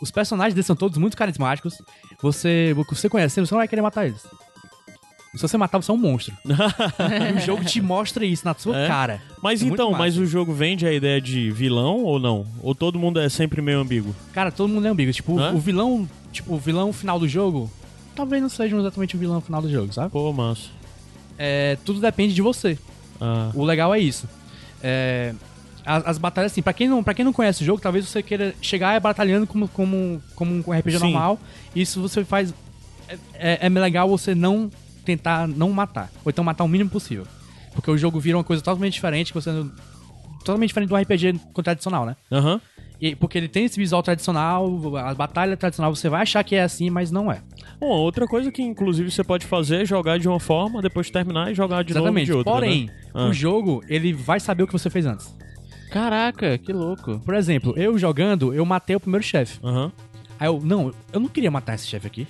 Speaker 1: Os personagens deles são todos muito carismáticos. Você, você conhecendo, você não vai querer matar eles. Se você matar, você é um monstro. e *laughs* o jogo te mostra isso na sua
Speaker 3: É?
Speaker 1: cara.
Speaker 3: Mas
Speaker 1: É
Speaker 3: então, mas o jogo vende a ideia de vilão ou não? Ou todo mundo é sempre meio ambíguo?
Speaker 1: Cara, todo mundo é ambíguo. Tipo,
Speaker 3: Hã?
Speaker 1: o vilão, tipo, o vilão final do jogo, talvez não seja exatamente o vilão final do jogo, sabe?
Speaker 3: Pô, massa.
Speaker 1: É, tudo depende de você.
Speaker 3: Ah,
Speaker 1: O legal é isso. É, as, as batalhas, assim, pra quem, não, pra quem não conhece o jogo, talvez você queira chegar batalhando como, como, como um RPG
Speaker 3: Sim.
Speaker 1: normal. Isso você faz. É, é, é legal você não tentar não matar. Ou então matar o mínimo possível. Porque o jogo vira uma coisa totalmente diferente, você. Totalmente diferente do RPG tradicional, né?
Speaker 3: Aham.
Speaker 1: E- porque ele tem esse visual tradicional, a batalha tradicional você vai achar que é assim, mas não é.
Speaker 3: Bom, outra coisa que inclusive você pode fazer é jogar de uma forma, depois terminar e jogar de
Speaker 1: Exatamente.
Speaker 3: novo de outra.
Speaker 1: Porém,
Speaker 3: né? Ah.
Speaker 1: o jogo, ele vai saber o que você fez antes.
Speaker 2: Caraca, que louco.
Speaker 1: Por exemplo, eu jogando, eu matei o primeiro chefe.
Speaker 3: Aham.
Speaker 1: Aí eu, não, eu não queria matar esse chefe aqui.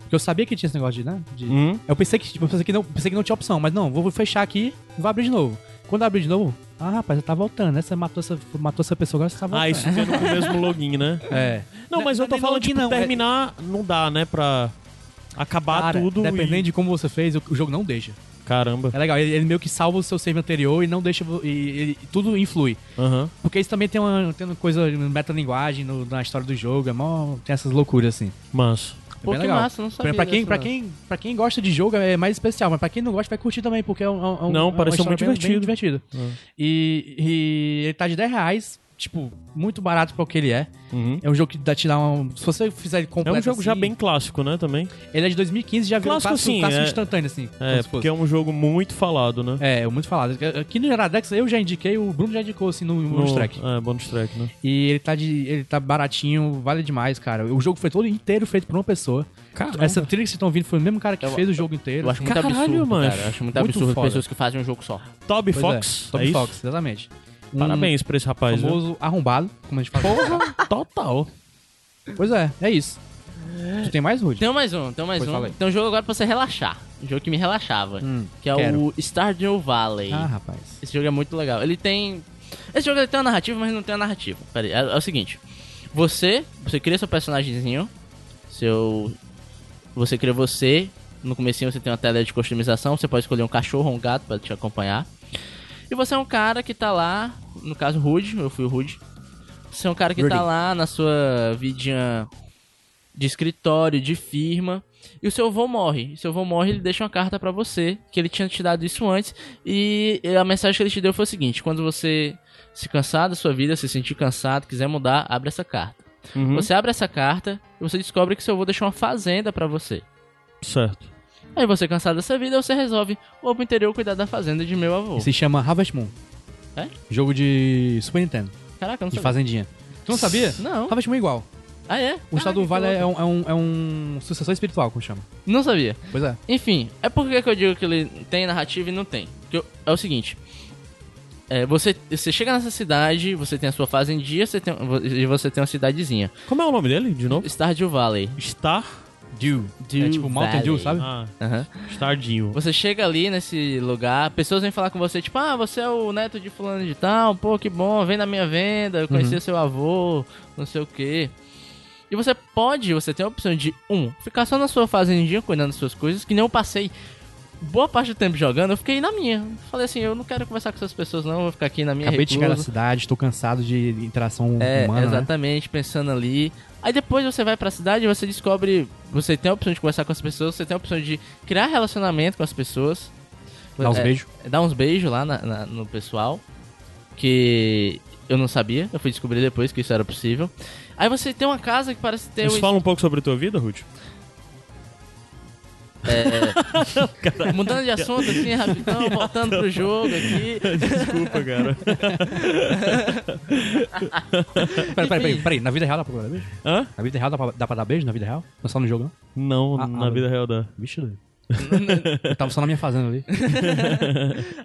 Speaker 1: Porque eu sabia que tinha esse negócio de, né? de-
Speaker 3: Hum.
Speaker 1: Eu pensei que, tipo, eu pensei que, não, pensei que não tinha opção, mas não, vou fechar aqui e vou abrir de novo. Quando eu abrir de novo, ah, rapaz, você tá voltando, né? Você matou essa, matou essa pessoa, agora você tá voltando.
Speaker 3: Ah, isso tendo com o mesmo login, né? *laughs*
Speaker 1: É.
Speaker 3: Não, mas eu tô
Speaker 1: nem
Speaker 3: falando,
Speaker 1: login,
Speaker 3: tipo,
Speaker 1: não, é-
Speaker 3: terminar não dá, né? Pra acabar
Speaker 1: Cara,
Speaker 3: tudo
Speaker 1: dependendo
Speaker 3: e...
Speaker 1: de como você fez, o, o jogo não deixa.
Speaker 3: Caramba.
Speaker 1: É legal, ele, ele meio que salva o seu save anterior e não deixa. E, ele- tudo influi.
Speaker 3: Aham.
Speaker 1: Porque isso também tem uma, tem uma coisa, metalinguagem no, na história do jogo, é mó, tem essas loucuras assim.
Speaker 3: Mas...
Speaker 1: É
Speaker 2: Pô,
Speaker 1: legal.
Speaker 2: massa, não
Speaker 1: Pra,
Speaker 2: sabia
Speaker 1: pra quem, pra, quem, pra quem gosta de jogo é mais especial, mas pra quem não gosta vai curtir também, porque é um. é um-
Speaker 3: Não,
Speaker 1: é história
Speaker 3: muito
Speaker 1: bem- bem
Speaker 3: divertido.
Speaker 1: divertido. E, e ele tá de 10 reais, tipo, muito barato pra o que ele é.
Speaker 3: Uhum.
Speaker 1: É um jogo que dá te dá um. Se você fizer ele
Speaker 3: É
Speaker 1: completo.
Speaker 3: um jogo já
Speaker 1: assim,
Speaker 3: bem clássico, né, também?
Speaker 1: Ele é de 2015 já virou
Speaker 3: Clássico, sim,
Speaker 1: clássico
Speaker 3: é-
Speaker 1: instantâneo, assim.
Speaker 3: É, porque é um jogo muito falado, né?
Speaker 1: É, muito falado. Aqui no Iradex eu já indiquei, o Bruno já indicou assim no, no bonus track.
Speaker 3: É, bonus track, né?
Speaker 1: E ele tá, de, ele tá baratinho, vale demais, cara. O jogo foi todo inteiro feito por uma pessoa.
Speaker 3: Caramba.
Speaker 1: Essa trilha que vocês estão ouvindo foi o mesmo cara que
Speaker 2: Eu-
Speaker 1: fez o jogo inteiro.
Speaker 2: Eu acho muito
Speaker 3: Caralho,
Speaker 2: absurdo,
Speaker 3: mano.
Speaker 2: cara. Eu acho muito,
Speaker 1: Muito
Speaker 2: absurdo
Speaker 1: foda.
Speaker 2: pessoas que fazem um jogo só.
Speaker 3: Toby
Speaker 1: Pois
Speaker 3: Fox?
Speaker 1: É, Toby
Speaker 3: é?
Speaker 1: Fox, exatamente. Um
Speaker 3: Parabéns pra esse rapaz, viu?
Speaker 1: famoso arrombado, como a gente fala.
Speaker 3: Porra, total.
Speaker 1: Pois é, é isso. Tu tem mais, Rude?
Speaker 2: Tem mais um, tem mais
Speaker 1: Pois
Speaker 2: um. Tem um jogo agora pra você relaxar. Um jogo que me relaxava.
Speaker 1: Hum,
Speaker 2: que é
Speaker 1: quero.
Speaker 2: o Stardew Valley.
Speaker 1: Ah, rapaz.
Speaker 2: Esse jogo é muito legal. Ele tem. Esse jogo ele tem uma narrativa, mas não tem uma narrativa. Pera aí, é, é o seguinte: você, você cria seu personagemzinho, seu. Você cria você. No comecinho você tem uma tela de customização, você pode escolher um cachorro ou um gato pra te acompanhar. E você é um cara que tá lá, no caso Rude, eu fui o Rude. Você é um cara que tá
Speaker 1: Rudy.
Speaker 2: lá na sua vidinha de escritório, de firma, e o seu avô morre. E seu avô morre, ele deixa uma carta pra você, que ele tinha te dado isso antes, e a mensagem que ele te deu foi o seguinte: quando você se cansar da sua vida, se sentir cansado, quiser mudar, abre essa carta.
Speaker 3: Uhum.
Speaker 2: Você abre essa carta e você descobre que seu avô deixou uma fazenda pra você.
Speaker 3: Certo.
Speaker 2: Aí você cansado dessa vida, você resolve, vou pro interior cuidar da fazenda de meu avô.
Speaker 1: Se chama Harvest Moon.
Speaker 2: É?
Speaker 1: Jogo de Super Nintendo,
Speaker 2: Caraca, eu não
Speaker 1: de
Speaker 2: sabia.
Speaker 1: fazendinha. Tu não sabia?
Speaker 2: Não.
Speaker 1: Harvest Moon é igual.
Speaker 2: Ah, é?
Speaker 1: O Estado
Speaker 2: Ah,
Speaker 1: do Vale é
Speaker 2: louco.
Speaker 1: um, é, um, é um sucessor espiritual, como chama.
Speaker 2: Não sabia.
Speaker 1: Pois é.
Speaker 2: Enfim, é porque que eu digo que ele tem narrativa e não tem. Porque eu- é o seguinte. é, você, você chega nessa cidade, você tem a sua fazendinha você tem, e você tem uma cidadezinha.
Speaker 3: Como é o nome dele, de novo?
Speaker 2: Stardew Valley.
Speaker 3: Star...
Speaker 1: Dew.
Speaker 2: Dew
Speaker 1: é tipo Mountain Dew,
Speaker 2: Valley.
Speaker 1: sabe?
Speaker 3: Ah,
Speaker 2: Aham.
Speaker 3: Stardew.
Speaker 2: Você chega ali nesse lugar, pessoas vêm falar com você, tipo, ah, você é o neto de fulano de tal, pô, que bom, vem na minha venda, eu conheci seu avô, não sei o quê. E você pode, você tem a opção de, um, ficar só na sua fazendinha cuidando das suas coisas, que nem eu passei boa parte do tempo jogando, eu fiquei na minha. Falei assim, eu não quero conversar com essas pessoas não, eu vou ficar aqui na minha
Speaker 1: Acabei de chegar na
Speaker 2: recluso.
Speaker 1: cidade, tô cansado de interação
Speaker 2: É,
Speaker 1: humana, né?
Speaker 2: exatamente, pensando ali. Aí depois você vai pra cidade e você descobre. Você tem a opção de conversar com as pessoas, você tem a opção de criar relacionamento com as pessoas.
Speaker 1: Dá uns
Speaker 2: É,
Speaker 1: beijos.
Speaker 2: Dar uns beijos lá na- na- no pessoal. Que eu não sabia, eu fui descobrir depois que isso era possível. Aí você tem uma casa que parece ter.
Speaker 3: Mas
Speaker 2: um-
Speaker 3: fala um pouco sobre a tua vida, Ruth. *laughs*
Speaker 2: Mudando de assunto assim, rapidão, *laughs* voltando pro jogo aqui.
Speaker 3: Desculpa, cara. *laughs*
Speaker 1: Peraí, peraí, peraí, peraí. Na vida real dá pra dar beijo?
Speaker 3: Hã?
Speaker 1: Na vida real dá pra, dá pra dar beijo? Na vida real? Não é só no jogo, não?
Speaker 3: Não,
Speaker 1: Ah,
Speaker 3: na
Speaker 1: ah,
Speaker 3: vida real dá.
Speaker 1: Vixe, doido. Eu tava só na minha fazenda ali.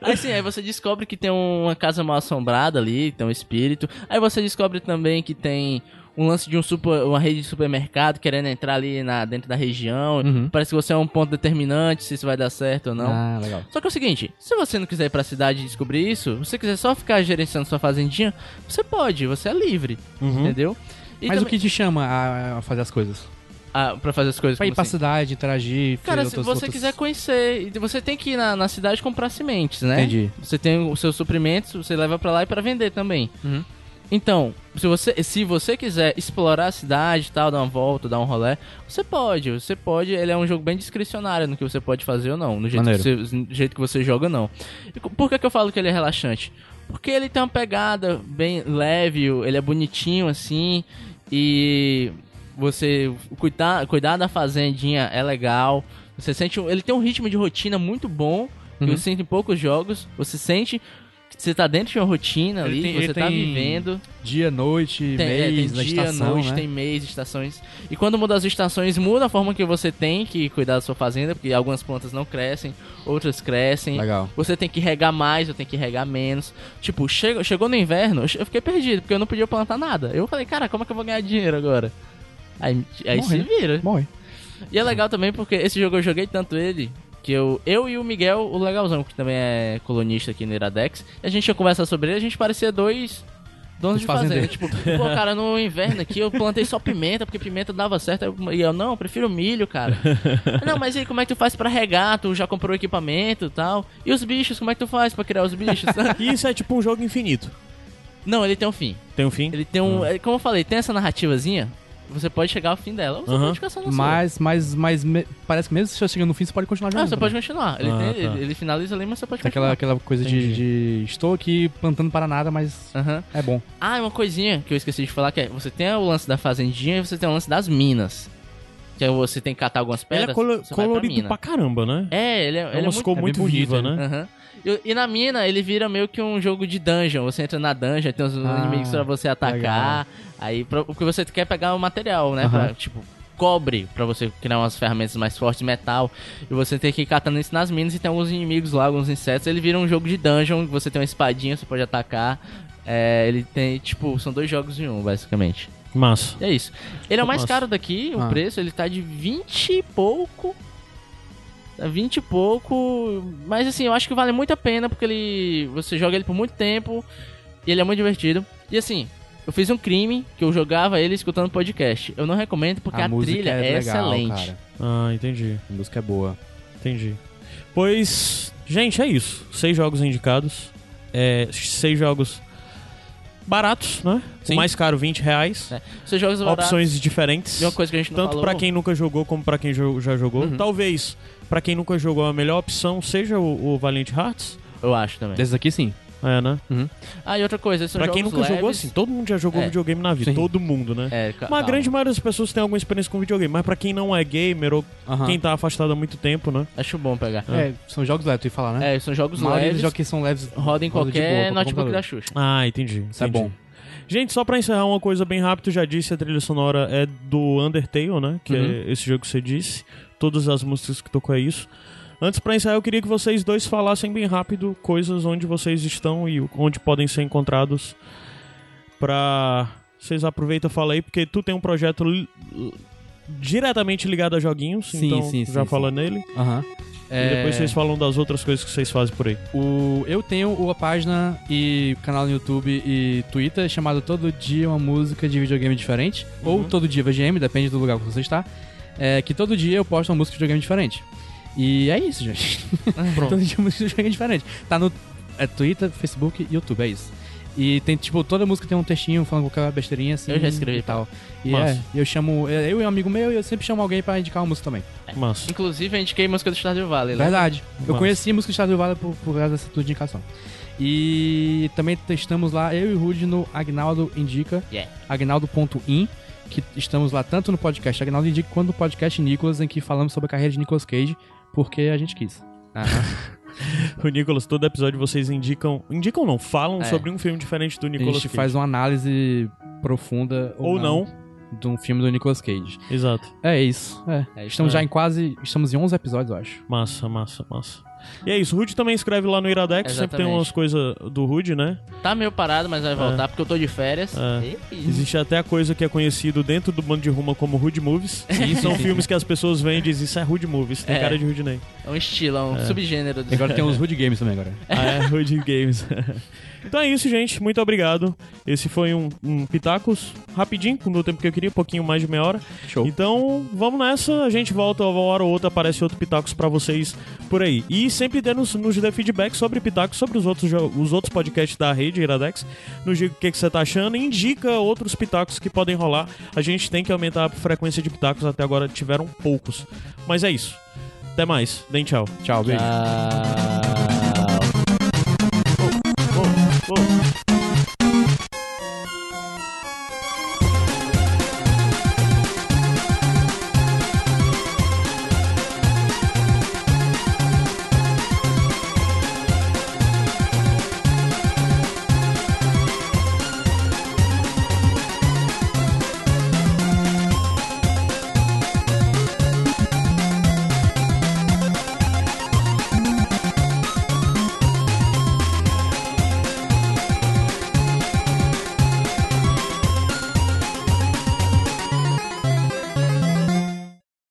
Speaker 2: Aí sim, aí você descobre que tem uma casa mal assombrada ali, tem um espírito. Aí você descobre também que tem um lance de um super, uma rede de supermercado querendo entrar ali na, dentro da região.
Speaker 1: Uhum.
Speaker 2: Parece que você é um ponto determinante se isso vai dar certo ou não.
Speaker 1: Ah, legal.
Speaker 2: Só que é o seguinte, se você não quiser ir pra cidade e descobrir isso, se você quiser só ficar gerenciando sua fazendinha, você pode, você é livre,
Speaker 3: Uhum.
Speaker 2: entendeu? E
Speaker 1: Mas o que te chama a, a fazer as coisas?
Speaker 2: ah, pra fazer as coisas
Speaker 1: Pra ir pra
Speaker 2: assim?
Speaker 1: cidade, interagir,
Speaker 2: Cara, se
Speaker 1: outras-
Speaker 2: você
Speaker 1: outras-
Speaker 2: quiser conhecer, você tem que ir na, na cidade comprar sementes, né?
Speaker 1: Entendi.
Speaker 2: Você tem os seus suprimentos, você leva pra lá e pra vender também.
Speaker 1: Uhum.
Speaker 2: Então, se você, se você quiser explorar a cidade tal, dar uma volta, dar um rolê, você pode. Você pode. Ele é um jogo bem discricionário no que você pode fazer ou não. No jeito, que você, no jeito que você joga, não. E por que, que eu falo que ele é relaxante? Porque ele tem uma pegada bem leve, ele é bonitinho assim. E você cuidar, cuidar da fazendinha é legal. Você sente. Ele tem um ritmo de rotina muito bom. Que
Speaker 1: Uhum.
Speaker 2: você sente em poucos jogos. Você sente você tá dentro de uma rotina
Speaker 1: Ele
Speaker 2: ali,
Speaker 1: tem-
Speaker 2: você tá
Speaker 1: tem
Speaker 2: vivendo.
Speaker 1: Dia, noite,
Speaker 2: Tem, é,
Speaker 1: mês,
Speaker 2: tem
Speaker 1: da
Speaker 2: dia,
Speaker 1: estação,
Speaker 2: noite,
Speaker 1: né?
Speaker 2: tem mês, estações. E quando muda as estações, muda a forma que você tem que cuidar da sua fazenda, porque algumas plantas não crescem, outras crescem.
Speaker 1: Legal.
Speaker 2: Você tem que regar mais, eu tenho que regar menos. Tipo, chegou, chegou no inverno, eu fiquei perdido, porque eu não podia plantar nada. Eu falei, cara, como é que eu vou ganhar dinheiro agora? Aí, aí
Speaker 1: Morre,
Speaker 2: se
Speaker 1: né?
Speaker 2: vira.
Speaker 1: Morre.
Speaker 2: E é legal também porque esse jogo eu joguei tanto ele que eu, eu e o Miguel, o legalzão, que também é colunista aqui no Iradex, a gente ia conversar sobre ele, a gente parecia dois donos de fazenda.
Speaker 1: fazendeiros.
Speaker 2: Tipo, pô, cara, no inverno aqui eu plantei só pimenta, porque pimenta dava certo. Eu- E eu, não, eu prefiro milho, cara. *laughs* não, mas aí como é que tu faz pra regar? Tu já comprou equipamento e tal? E os bichos, como é que tu faz pra criar os bichos? *laughs*
Speaker 3: Isso é tipo um jogo infinito.
Speaker 2: não, ele tem um fim.
Speaker 3: Tem um fim?
Speaker 2: Ele tem um. é, Como eu falei, tem essa narrativazinha. Você pode chegar ao fim dela, ou você
Speaker 3: Aham.
Speaker 2: pode ficar só na sua.
Speaker 1: Mas, mas, mas me- parece que mesmo se você chegando no fim, você pode continuar
Speaker 2: Ah,
Speaker 1: jogando.
Speaker 2: você pode continuar. Ele,
Speaker 3: Ah,
Speaker 2: tem-
Speaker 3: tá.
Speaker 2: ele, ele finaliza ali, mas você pode
Speaker 1: Tem aquela,
Speaker 2: continuar.
Speaker 1: aquela coisa de, de estou aqui plantando para nada, mas
Speaker 2: Aham.
Speaker 1: é bom.
Speaker 2: Ah, e uma coisinha que eu esqueci de falar, que é, você tem o lance da fazendinha e você tem o lance das minas. Que é você tem que catar algumas
Speaker 3: Ele
Speaker 2: pedras,
Speaker 3: é colo-
Speaker 2: você vai pra
Speaker 3: colorido
Speaker 2: mina.
Speaker 3: pra caramba, né?
Speaker 2: É, ele é,
Speaker 3: É
Speaker 2: ele é
Speaker 3: umas
Speaker 2: muito...
Speaker 3: cor
Speaker 1: é
Speaker 3: muito
Speaker 1: bem bonito,
Speaker 3: viva,
Speaker 1: né?
Speaker 3: né?
Speaker 2: Aham. E, e na mina, ele vira meio que um jogo de dungeon. Você entra na dungeon, tem os
Speaker 1: Ah,
Speaker 2: inimigos pra você atacar. Aí, pra, porque você quer pegar o material, né? Pra,
Speaker 1: Aham.
Speaker 2: tipo, cobre, pra você criar umas ferramentas mais fortes, metal. E você tem que ir catando isso nas minas e tem alguns inimigos lá, alguns insetos. Ele vira um jogo de dungeon, você tem uma espadinha, você pode atacar. É, ele tem, tipo, são dois jogos em um, basicamente.
Speaker 3: Massa.
Speaker 2: É isso. Ele é o mais
Speaker 3: Nossa.
Speaker 2: caro daqui, o
Speaker 1: Ah.
Speaker 2: preço, ele tá de 20 e pouco. Tá 20 e pouco. Mas assim, eu acho que vale muito a pena porque ele. Você joga ele por muito tempo. E ele é muito divertido. E assim, eu fiz um crime que eu jogava ele escutando podcast. Eu não recomendo porque a,
Speaker 1: música
Speaker 2: trilha é,
Speaker 1: legal,
Speaker 2: excelente.
Speaker 1: cara.
Speaker 3: Ah, entendi.
Speaker 1: A música é boa.
Speaker 3: Entendi. Pois, gente, é isso. Seis jogos indicados. É, seis jogos baratos, né?
Speaker 2: Sim.
Speaker 3: O mais caro, 20 reais.
Speaker 2: É. Você joga baratos.
Speaker 3: Opções diferentes.
Speaker 2: E uma coisa que a gente não
Speaker 3: Tanto
Speaker 2: falou.
Speaker 3: pra quem nunca jogou como pra quem já jogou.
Speaker 2: Uhum.
Speaker 3: Talvez pra quem nunca jogou a melhor opção seja o, o Valiant Hearts.
Speaker 2: Eu acho também.
Speaker 1: Desses aqui, sim.
Speaker 3: É, né?
Speaker 2: Ah, e outra coisa, esses são
Speaker 3: Pra quem nunca jogou,
Speaker 2: leves.
Speaker 3: assim, todo mundo já jogou
Speaker 2: É.
Speaker 3: videogame na vida.
Speaker 1: Sim.
Speaker 3: Todo mundo, né?
Speaker 2: É, ca-
Speaker 3: Uma
Speaker 2: calma.
Speaker 3: grande maioria das pessoas tem alguma experiência com videogame, mas pra quem não é gamer ou
Speaker 1: Aham.
Speaker 3: quem tá afastado há muito tempo, né?
Speaker 2: Acho bom pegar.
Speaker 1: É, são jogos leves, tu ia falar, né?
Speaker 2: É, são jogos
Speaker 1: a
Speaker 2: leves.
Speaker 1: dos jogos que são leves
Speaker 2: Roda em qualquer
Speaker 1: boa,
Speaker 2: notebook da Xuxa.
Speaker 3: Ah, entendi.
Speaker 1: Isso é bom.
Speaker 3: Gente, só pra encerrar uma coisa bem rápido, já disse, a trilha sonora é do Undertale, né? Que
Speaker 1: Uhum.
Speaker 3: é esse jogo que você disse. Todas as músicas que tocou é isso. Antes pra encerrar, eu queria que vocês dois falassem bem rápido coisas onde vocês estão e onde podem ser encontrados pra... Vocês aproveitam e fala aí, porque tu tem um projeto li- diretamente ligado a joguinhos,
Speaker 1: Sim,
Speaker 3: então
Speaker 1: sim,
Speaker 3: já
Speaker 1: sim,
Speaker 3: fala nele.
Speaker 1: Aham.
Speaker 3: E depois
Speaker 1: É,
Speaker 3: vocês falam das outras coisas que vocês fazem por aí.
Speaker 1: o, eu tenho uma página e canal no YouTube e Twitter chamado Todo Dia Uma Música de Videogame Diferente. Ou Todo Dia VGM, depende do lugar que você está. É, que todo dia eu posto uma música de videogame diferente. E é isso, gente. *laughs*
Speaker 3: Pronto.
Speaker 1: todo dia música de videogame diferente. Tá no é, Twitter, Facebook e YouTube, é isso. E tem, tipo, toda música tem um textinho falando qualquer besteirinha assim.
Speaker 2: Eu já escrevi
Speaker 1: e tal. E
Speaker 3: Massa.
Speaker 1: é, eu chamo. Eu e um amigo meu, e eu sempre chamo alguém pra indicar uma música também.
Speaker 3: Massa.
Speaker 2: Inclusive, eu indiquei música do Stardew Valley. né?
Speaker 1: Verdade. Eu conheci a música do Stardew Valley por, por causa dessa tua indicação. E também testamos lá, eu e o Rude no Agnaldo Indica,
Speaker 2: Yeah.
Speaker 1: agnaldo.in, que estamos lá tanto no podcast Agnaldo Indica quanto no podcast Nicolas, em que falamos sobre a carreira de Nicolas Cage, porque a gente quis. *laughs*
Speaker 3: O Nicolas, todo episódio vocês indicam. Indicam não, falam
Speaker 2: É.
Speaker 3: sobre um filme diferente do
Speaker 1: a
Speaker 3: Nicolas
Speaker 1: gente
Speaker 3: Cage.
Speaker 1: faz uma análise profunda ou,
Speaker 3: Ou não.
Speaker 1: de um filme do Nicolas Cage.
Speaker 3: Exato.
Speaker 1: É isso. É.
Speaker 2: É
Speaker 1: estamos já em quase. Estamos em 11 episódios, eu acho.
Speaker 3: Massa, massa, massa. E é isso, o Rude também escreve lá no Iradex, sempre tem
Speaker 2: Exatamente.
Speaker 3: umas coisas do Rude, né?
Speaker 2: Tá meio parado, mas vai voltar porque eu tô de férias.
Speaker 3: É. Existe até a coisa que é conhecido dentro do bando de Ruma como Rude Movies. *laughs* E são filmes que as pessoas veem e dizem, isso é Rude Movies, tem
Speaker 2: É.
Speaker 3: cara de Rude Ney.
Speaker 2: É um estilo, é um subgênero. Do...
Speaker 1: Agora tem *laughs* os Hood Games também agora.
Speaker 3: Ah, é, Rude Games. *laughs* então é isso, gente, muito obrigado. Esse foi um, um Pitacos, rapidinho, com o tempo que eu queria, um pouquinho mais de meia hora.
Speaker 1: Show.
Speaker 3: Então, vamos nessa. A gente volta uma hora ou outra, aparece outro Pitacos pra vocês por aí. E sempre dê nos, nos dê feedback sobre Pitacos, sobre os outros, os outros podcasts da rede Iradex. Nos diga o que, que você tá achando indica outros Pitacos que podem rolar. A gente tem que aumentar a frequência de Pitacos, até agora tiveram poucos. Mas é isso. Até mais. Deem tchau.
Speaker 1: Tchau, beijo.
Speaker 2: Ah...